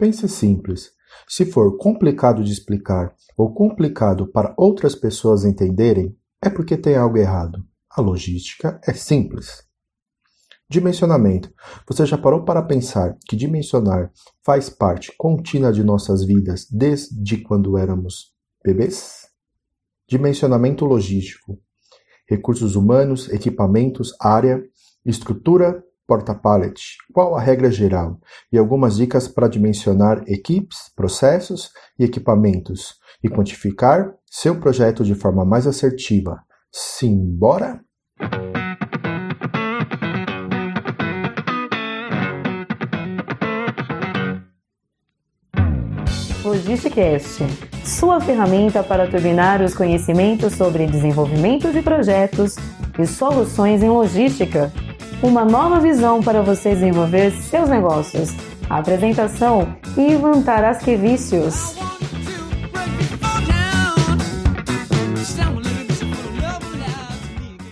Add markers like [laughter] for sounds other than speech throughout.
Pense simples. Se for complicado de explicar ou complicado para outras pessoas entenderem, é porque tem algo errado. A logística é simples. Dimensionamento. Você já parou para pensar que dimensionar faz parte contínua de nossas vidas desde quando éramos bebês? Dimensionamento logístico. Recursos humanos, equipamentos, área, estrutura, porta-pallet. Qual a regra geral? E algumas dicas para dimensionar equipes, processos e equipamentos e quantificar seu projeto de forma mais assertiva. Simbora? Logisticast, sua ferramenta para turbinar os conhecimentos sobre desenvolvimento de projetos e soluções em logística. Uma nova visão para você desenvolver seus negócios. apresentação Ivan Tarasquevicius.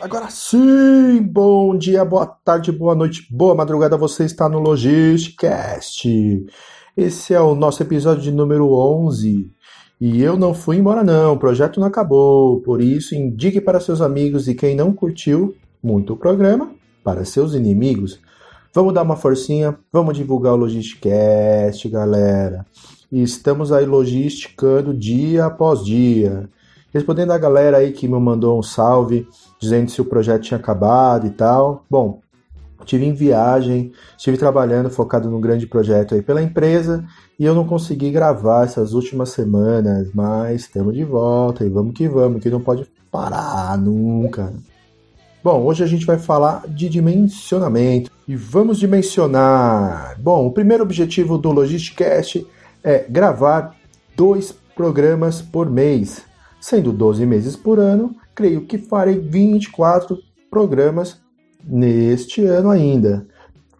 Agora sim, bom dia, boa tarde, boa noite, boa madrugada, você está no Logisticast. Esse é o nosso episódio de número 11. E eu não fui embora não, o projeto não acabou. Por isso, indique para seus amigos e quem não curtiu muito o programa, para seus inimigos. Vamos dar uma forcinha, vamos divulgar o Logisticast, galera. E estamos aí logisticando dia após dia. Respondendo a galera aí que me mandou um salve, dizendo se o projeto tinha acabado e tal. Bom, Estive em viagem, estive trabalhando focado num grande projeto aí pela empresa e eu não consegui gravar essas últimas semanas, mas estamos de volta e vamos que vamos, que não pode parar nunca. Bom, hoje a gente vai falar de dimensionamento e vamos dimensionar. Bom, o primeiro objetivo do Logisticast é gravar dois programas por mês, sendo 12 meses por ano, creio que farei 24 programas neste ano ainda.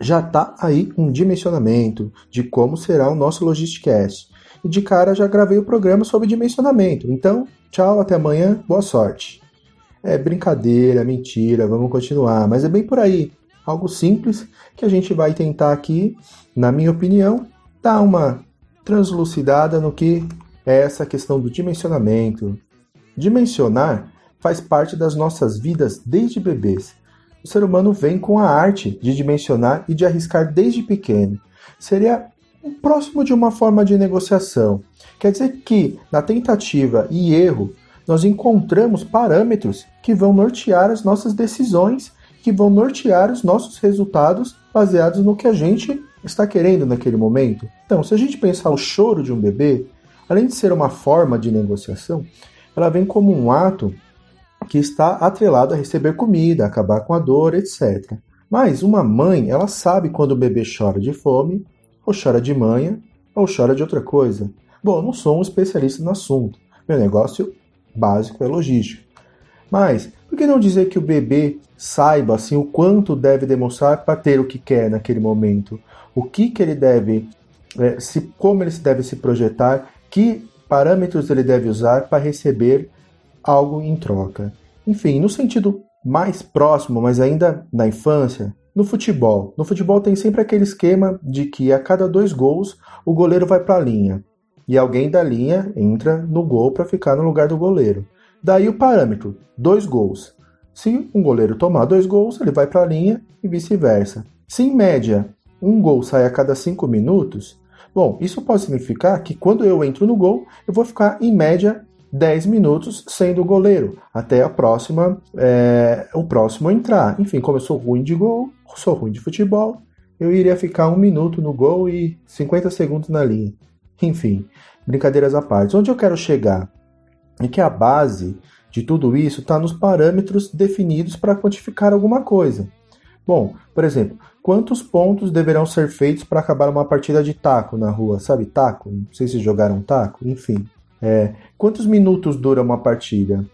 Já está aí um dimensionamento de como será o nosso Logisticast. E de cara já gravei o programa sobre dimensionamento. Então, tchau, até amanhã, boa sorte. É brincadeira, mentira, vamos continuar, mas é bem por aí. Algo simples que a gente vai tentar aqui, na minha opinião, dar uma translucidada no que é essa questão do dimensionamento. Dimensionar faz parte das nossas vidas desde bebês o ser humano vem com a arte de dimensionar e de arriscar desde pequeno. Seria próximo de uma forma de negociação. Quer dizer que, na tentativa e erro, nós encontramos parâmetros que vão nortear as nossas decisões, que vão nortear os nossos resultados baseados no que a gente está querendo naquele momento. Então, se a gente pensar o choro de um bebê, além de ser uma forma de negociação, ela vem como um ato que está atrelado a receber comida, acabar com a dor, etc. Mas uma mãe, ela sabe quando o bebê chora de fome, ou chora de manha, ou chora de outra coisa. Bom, eu não sou um especialista no assunto. Meu negócio básico é logístico. Mas por que não dizer que o bebê saiba assim o quanto deve demonstrar para ter o que quer naquele momento? O que, que ele deve, é, se, como ele deve se projetar, que parâmetros ele deve usar para receber algo em troca. Enfim, no sentido mais próximo, mas ainda na infância, no futebol. No futebol tem sempre aquele esquema de que a cada dois gols o goleiro vai para a linha e alguém da linha entra no gol para ficar no lugar do goleiro. Daí o parâmetro, dois gols. Se um goleiro tomar dois gols, ele vai para a linha e vice-versa. Se em média um gol sai a cada cinco minutos, bom, isso pode significar que quando eu entro no gol, eu vou ficar em média 10 minutos sendo goleiro, até a próxima, é, o próximo entrar. Enfim, como eu sou ruim de gol, sou ruim de futebol, eu iria ficar um minuto no gol e 50 segundos na linha. Enfim, brincadeiras à parte. Onde eu quero chegar é que a base de tudo isso está nos parâmetros definidos para quantificar alguma coisa. Bom, por exemplo, quantos pontos deverão ser feitos para acabar uma partida de taco na rua? Sabe taco? Não sei se jogaram taco, enfim. É, quantos minutos dura uma partida?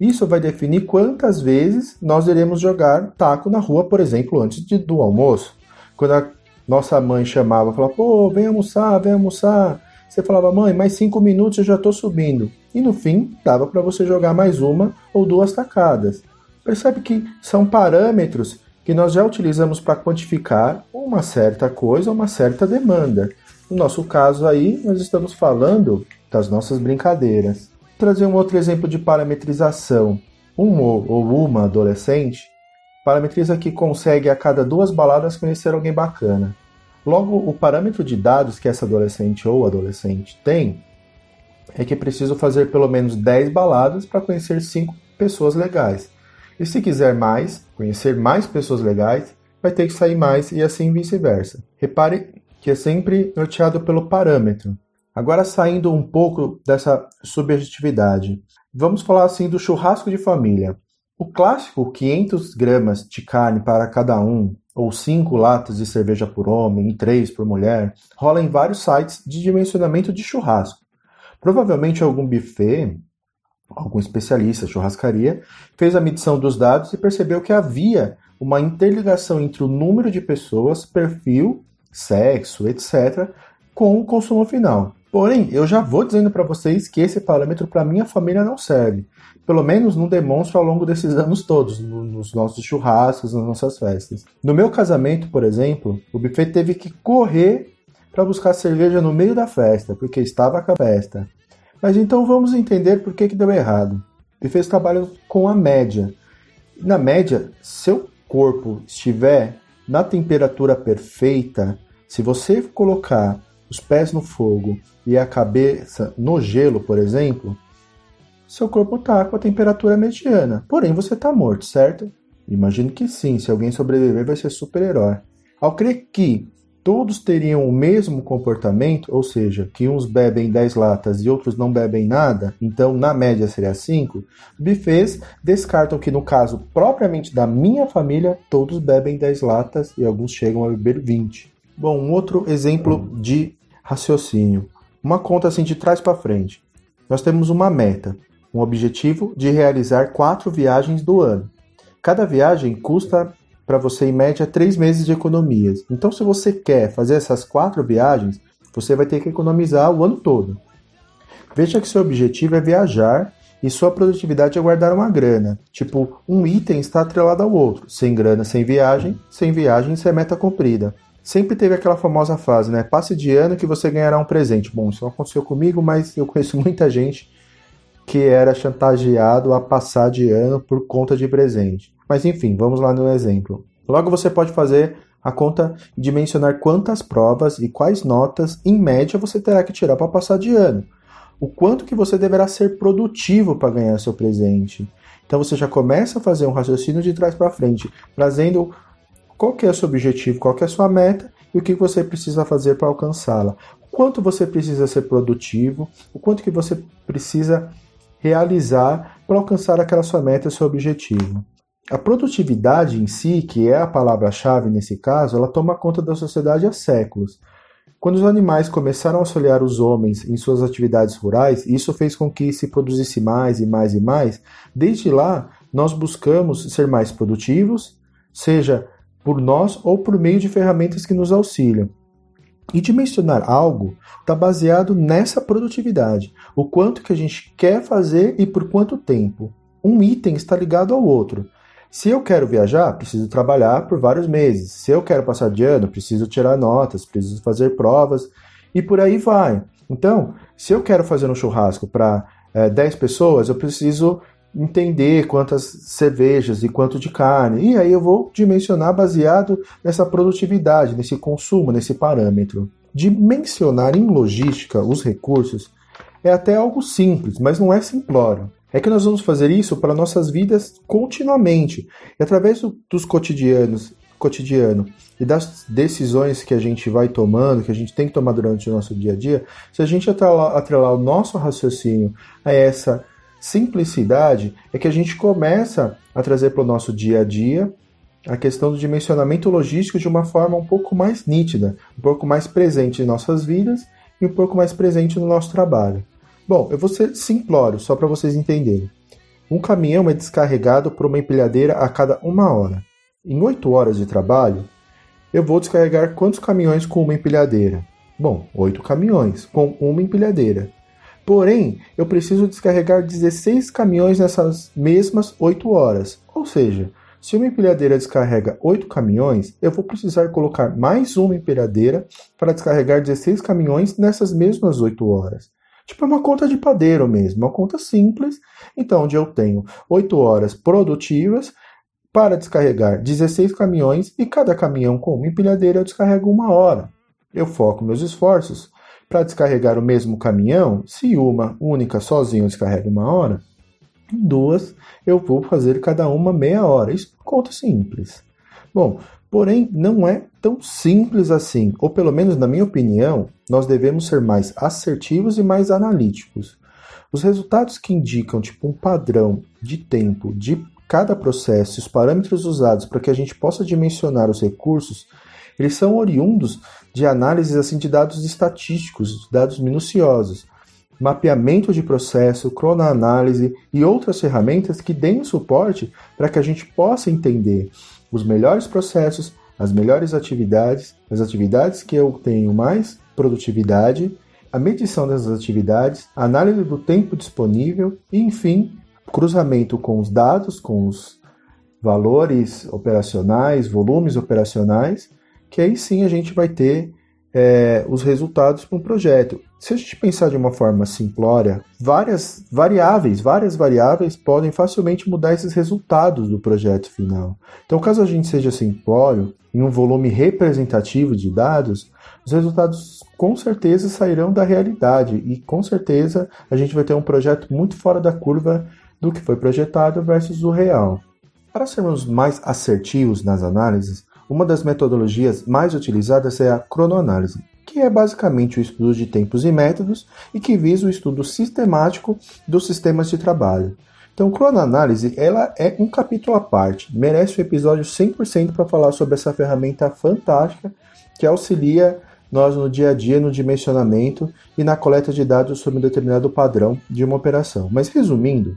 Isso vai definir quantas vezes nós iremos jogar taco na rua, por exemplo, antes de, do almoço. Quando a nossa mãe chamava, falava, pô, vem almoçar, vem almoçar. Você falava, mãe, mais cinco minutos eu já estou subindo. E no fim, dava para você jogar mais uma ou duas tacadas. Percebe que são parâmetros que nós já utilizamos para quantificar uma certa coisa, uma certa demanda. No nosso caso aí, nós estamos falando das nossas brincadeiras. Vou trazer um outro exemplo de parametrização. Um ou uma adolescente parametriza que consegue a cada duas baladas conhecer alguém bacana. Logo, o parâmetro de dados que essa adolescente ou adolescente tem é que é preciso fazer pelo menos 10 baladas para conhecer 5 pessoas legais. E se quiser mais, conhecer mais pessoas legais, vai ter que sair mais e assim vice-versa. Repare que é sempre norteado pelo parâmetro. Agora saindo um pouco dessa subjetividade, vamos falar assim do churrasco de família. O clássico 500 gramas de carne para cada um, ou 5 latas de cerveja por homem e 3 por mulher, rola em vários sites de dimensionamento de churrasco. Provavelmente algum buffet, algum especialista, churrascaria, fez a medição dos dados e percebeu que havia uma interligação entre o número de pessoas, perfil, sexo, etc., com o consumo final. Porém, eu já vou dizendo para vocês que esse parâmetro para minha família não serve. Pelo menos não demonstra ao longo desses anos todos, nos nossos churrascos, nas nossas festas. No meu casamento, por exemplo, o buffet teve que correr para buscar cerveja no meio da festa, porque estava a festa. Mas então vamos entender por que, que deu errado. O buffet trabalha com a média. Na média, seu corpo estiver na temperatura perfeita, se você colocar os pés no fogo e a cabeça no gelo, por exemplo, seu corpo está com a temperatura mediana. Porém, você está morto, certo? Imagino que sim, se alguém sobreviver vai ser super-herói. Ao crer que todos teriam o mesmo comportamento, ou seja, que uns bebem 10 latas e outros não bebem nada, então na média seria 5, buffets descartam que no caso propriamente da minha família, todos bebem 10 latas e alguns chegam a beber 20. Bom, um outro exemplo de raciocínio. Uma conta assim de trás para frente. Nós temos uma meta, um objetivo de realizar quatro viagens do ano. Cada viagem custa para você, em média, três meses de economias. Então, se você quer fazer essas quatro viagens, você vai ter que economizar o ano todo. Veja que seu objetivo é viajar e sua produtividade é guardar uma grana. Tipo, um item está atrelado ao outro. Sem grana, sem viagem. Sem viagem, sem meta cumprida. Sempre teve aquela famosa fase, né? Passe de ano que você ganhará um presente. Bom, isso não aconteceu comigo, mas eu conheço [laughs] muita gente que era chantageado a passar de ano por conta de presente. Mas enfim, vamos lá no exemplo. Logo você pode fazer a conta de mencionar quantas provas e quais notas, em média, você terá que tirar para passar de ano. O quanto que você deverá ser produtivo para ganhar seu presente. Então você já começa a fazer um raciocínio de trás para frente, trazendo qual que é o seu objetivo, qual que é a sua meta e o que você precisa fazer para alcançá-la. Quanto você precisa ser produtivo, o quanto que você precisa realizar para alcançar aquela sua meta, seu objetivo. A produtividade em si, que é a palavra-chave nesse caso, ela toma conta da sociedade há séculos. Quando os animais começaram a auxiliar os homens em suas atividades rurais, isso fez com que se produzisse mais e mais e mais. Desde lá, nós buscamos ser mais produtivos, seja por nós ou por meio de ferramentas que nos auxiliam. E dimensionar algo está baseado nessa produtividade, o quanto que a gente quer fazer e por quanto tempo. Um item está ligado ao outro. Se eu quero viajar, preciso trabalhar por vários meses. Se eu quero passar de ano, preciso tirar notas, preciso fazer provas e por aí vai. Então, se eu quero fazer um churrasco para é, 10 pessoas, eu preciso entender quantas cervejas e quanto de carne. E aí eu vou dimensionar baseado nessa produtividade, nesse consumo, nesse parâmetro. Dimensionar em logística os recursos é até algo simples, mas não é simplório. É que nós vamos fazer isso para nossas vidas continuamente. E através do, dos cotidianos, cotidiano e das decisões que a gente vai tomando, que a gente tem que tomar durante o nosso dia a dia, se a gente atrelar, atrelar o nosso raciocínio a essa simplicidade é que a gente começa a trazer para o nosso dia a dia a questão do dimensionamento logístico de uma forma um pouco mais nítida, um pouco mais presente em nossas vidas e um pouco mais presente no nosso trabalho. Bom, eu vou ser simplório, só para vocês entenderem. Um caminhão é descarregado por uma empilhadeira a cada uma hora. Em 8 horas de trabalho, eu vou descarregar quantos caminhões com uma empilhadeira? Bom, 8 caminhões com uma empilhadeira. Porém, eu preciso descarregar 16 caminhões nessas mesmas 8 horas. Ou seja, Se uma empilhadeira descarrega 8 caminhões, eu vou precisar colocar mais uma empilhadeira para descarregar 16 caminhões nessas mesmas 8 horas. Tipo, é uma conta de padeiro mesmo, uma conta simples. Então, onde eu tenho 8 horas produtivas para descarregar 16 caminhões e cada caminhão com uma empilhadeira eu descarrego uma hora. Eu foco meus esforços para descarregar o mesmo caminhão, se uma única sozinha descarrega uma hora, duas eu vou fazer cada uma meia hora. Isso é conta simples. Bom, porém não é tão simples assim, ou pelo menos na minha opinião, nós devemos ser mais assertivos e mais analíticos. Os resultados que indicam tipo um padrão de tempo de cada processo, os parâmetros usados para que a gente possa dimensionar os recursos, eles são oriundos de análises assim de dados estatísticos, dados minuciosos, mapeamento de processo, cronoanálise e outras ferramentas que deem suporte para que a gente possa entender os melhores processos, as melhores atividades, as atividades que eu tenho mais produtividade, a medição dessas atividades, a análise do tempo disponível e, enfim, cruzamento com os dados, com os valores operacionais, volumes operacionais, que aí sim a gente vai ter é, os resultados para um projeto. Se a gente pensar de uma forma simplória, várias variáveis, várias variáveis podem facilmente mudar esses resultados do projeto final. Então, caso a gente seja simplório, em um volume representativo de dados, os resultados com certeza sairão da realidade e com certeza a gente vai ter um projeto muito fora da curva do que foi projetado versus o real. Para sermos mais assertivos nas análises, uma das metodologias mais utilizadas é a cronoanálise, que é basicamente o estudo de tempos e métodos e que visa o estudo sistemático dos sistemas de trabalho. Então, cronoanálise ela é um capítulo à parte, merece um episódio 100% para falar sobre essa ferramenta fantástica que auxilia nós no dia a dia no dimensionamento e na coleta de dados sobre um determinado padrão de uma operação. Mas resumindo,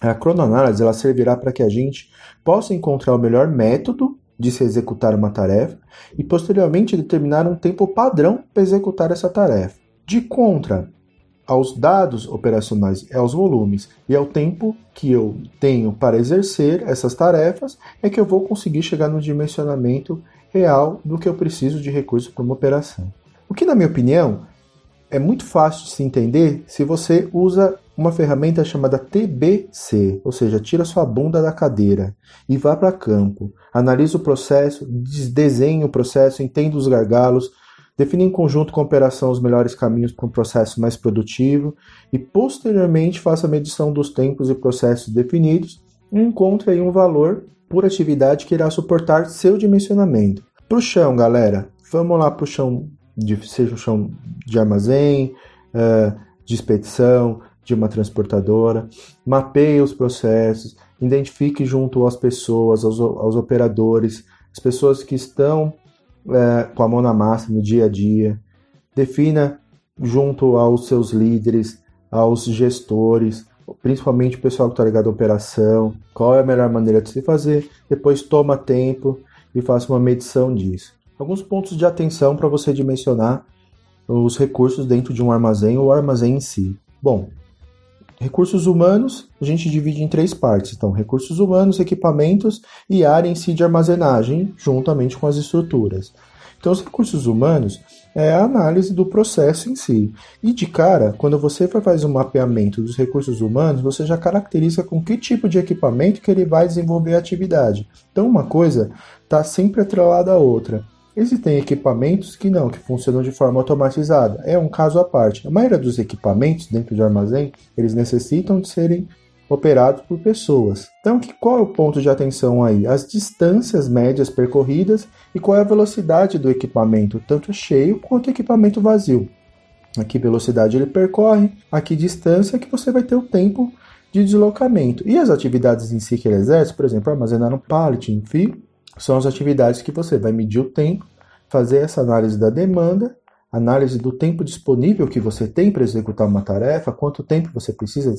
a cronoanálise ela servirá para que a gente possa encontrar o melhor método de se executar uma tarefa e posteriormente determinar um tempo padrão para executar essa tarefa. De contra aos dados operacionais aos volumes e ao tempo que eu tenho para exercer essas tarefas, é que eu vou conseguir chegar no dimensionamento real do que eu preciso de recurso para uma operação. O que, na minha opinião, é muito fácil de se entender se você usa uma ferramenta chamada TBC, ou seja, tira sua bunda da cadeira e vá para campo, analisa o processo, desenha o processo, entenda os gargalos, define em conjunto com a operação os melhores caminhos para um processo mais produtivo e posteriormente faça a medição dos tempos e processos definidos e encontre aí um valor por atividade que irá suportar seu dimensionamento. Para o chão, galera, vamos lá para o chão, de, seja chão de armazém, uh, de expedição, de uma transportadora, mapeie os processos, identifique junto às pessoas, aos, aos operadores, as pessoas que estão é, com a mão na massa no dia a dia, defina junto aos seus líderes, aos gestores, principalmente o pessoal que está ligado à operação, qual é a melhor maneira de se fazer, depois toma tempo e faça uma medição disso. Alguns pontos de atenção para você dimensionar os recursos dentro de um armazém ou armazém em si. Bom, Recursos humanos a gente divide em três partes. Então, recursos humanos, equipamentos e área em si de armazenagem, juntamente com as estruturas. Então, os recursos humanos é a análise do processo em si. E de cara, quando você faz um mapeamento dos recursos humanos, você já caracteriza com que tipo de equipamento que ele vai desenvolver a atividade. Então, uma coisa está sempre atrelada à outra. Existem equipamentos que não, que funcionam de forma automatizada. É um caso à parte. A maioria dos equipamentos dentro de armazém, eles necessitam de serem operados por pessoas. Então, que, qual é o ponto de atenção aí? As distâncias médias percorridas e qual é a velocidade do equipamento, tanto cheio quanto equipamento vazio. Aqui velocidade ele percorre, aqui distância que você vai ter o tempo de deslocamento. E as atividades em si que ele exerce, por exemplo, armazenar um pallet em fio, são as atividades que você vai medir o tempo, fazer essa análise da demanda, análise do tempo disponível que você tem para executar uma tarefa, quanto tempo você precisa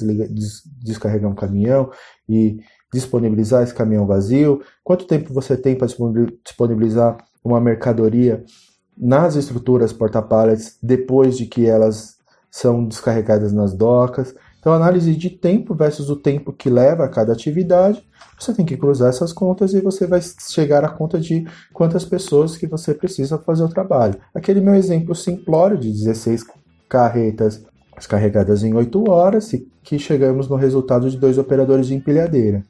descarregar um caminhão e disponibilizar esse caminhão vazio, quanto tempo você tem para disponibilizar uma mercadoria nas estruturas porta-pallets depois de que elas são descarregadas nas docas. Então, análise de tempo versus o tempo que leva a cada atividade, você tem que cruzar essas contas e você vai chegar à conta de quantas pessoas que você precisa fazer o trabalho. Aquele meu exemplo simplório de 16 carretas carregadas em 8 horas e que chegamos no resultado de dois operadores de empilhadeira.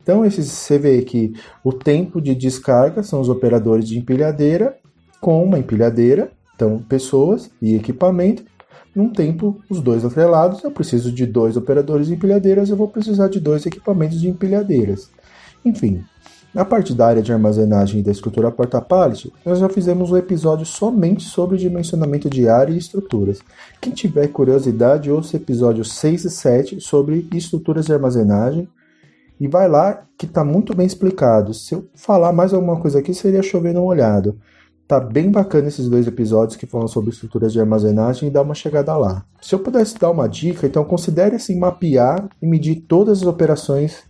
Então, esses, você vê que o tempo de descarga são os operadores de empilhadeira com uma empilhadeira, então pessoas e equipamento. Num tempo, os dois atrelados, eu preciso de dois operadores de empilhadeiras, eu vou precisar de dois equipamentos de empilhadeiras. Enfim, na parte da área de armazenagem e da estrutura porta-pallet, nós já fizemos um episódio somente sobre dimensionamento de área e estruturas. Quem tiver curiosidade, ouça episódios 6 e 7 sobre estruturas de armazenagem e vai lá que está muito bem explicado. Se eu falar mais alguma coisa aqui, seria chover no molhado. Tá bem bacana esses dois episódios que falam sobre estruturas de armazenagem e dá uma chegada lá. Se eu pudesse dar uma dica, então considere assim mapear e medir todas as operações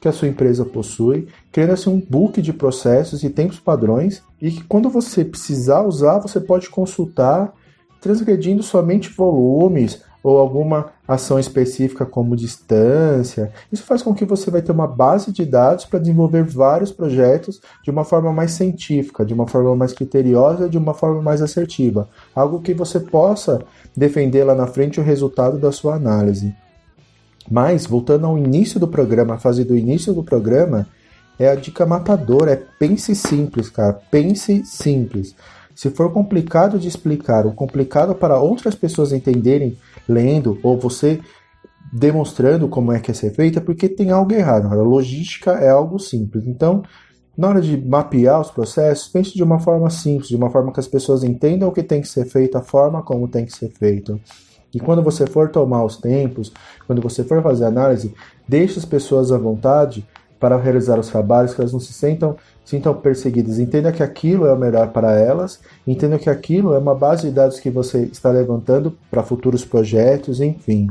que a sua empresa possui, criando assim um book de processos e tempos padrões e que quando você precisar usar, você pode consultar transgredindo somente volumes ou alguma ação específica como distância. Isso faz com que você vai ter uma base de dados para desenvolver vários projetos de uma forma mais científica, de uma forma mais criteriosa, de uma forma mais assertiva, algo que você possa defender lá na frente o resultado da sua análise. Mas, voltando ao início do programa, a fase do início do programa, é a dica matadora, é pense simples, cara, pense simples. Se for complicado de explicar ou complicado para outras pessoas entenderem lendo ou você demonstrando como é que é ser feita, é porque tem algo errado. A logística é algo simples. Então, na hora de mapear os processos, pense de uma forma simples, de uma forma que as pessoas entendam o que tem que ser feito, a forma como tem que ser feito. E quando você for tomar os tempos, quando você for fazer análise, deixe as pessoas à vontade para realizar os trabalhos, que elas não se sentam, sintam perseguidas. Entenda que aquilo é o melhor para elas, entenda que aquilo é uma base de dados que você está levantando para futuros projetos, enfim.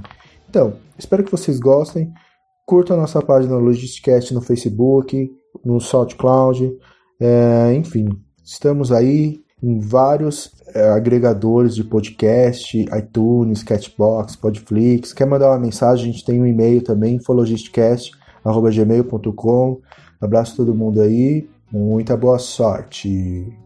Então, espero que vocês gostem. Curtam a nossa página Logisticast no Facebook, no SoundCloud, é, enfim, estamos aí em vários é, agregadores de podcast, iTunes, Catchbox, Podflix. Quer mandar uma mensagem? A gente tem um e-mail também, infologisticast.gmail.com. Abraço a todo mundo aí, muita boa sorte.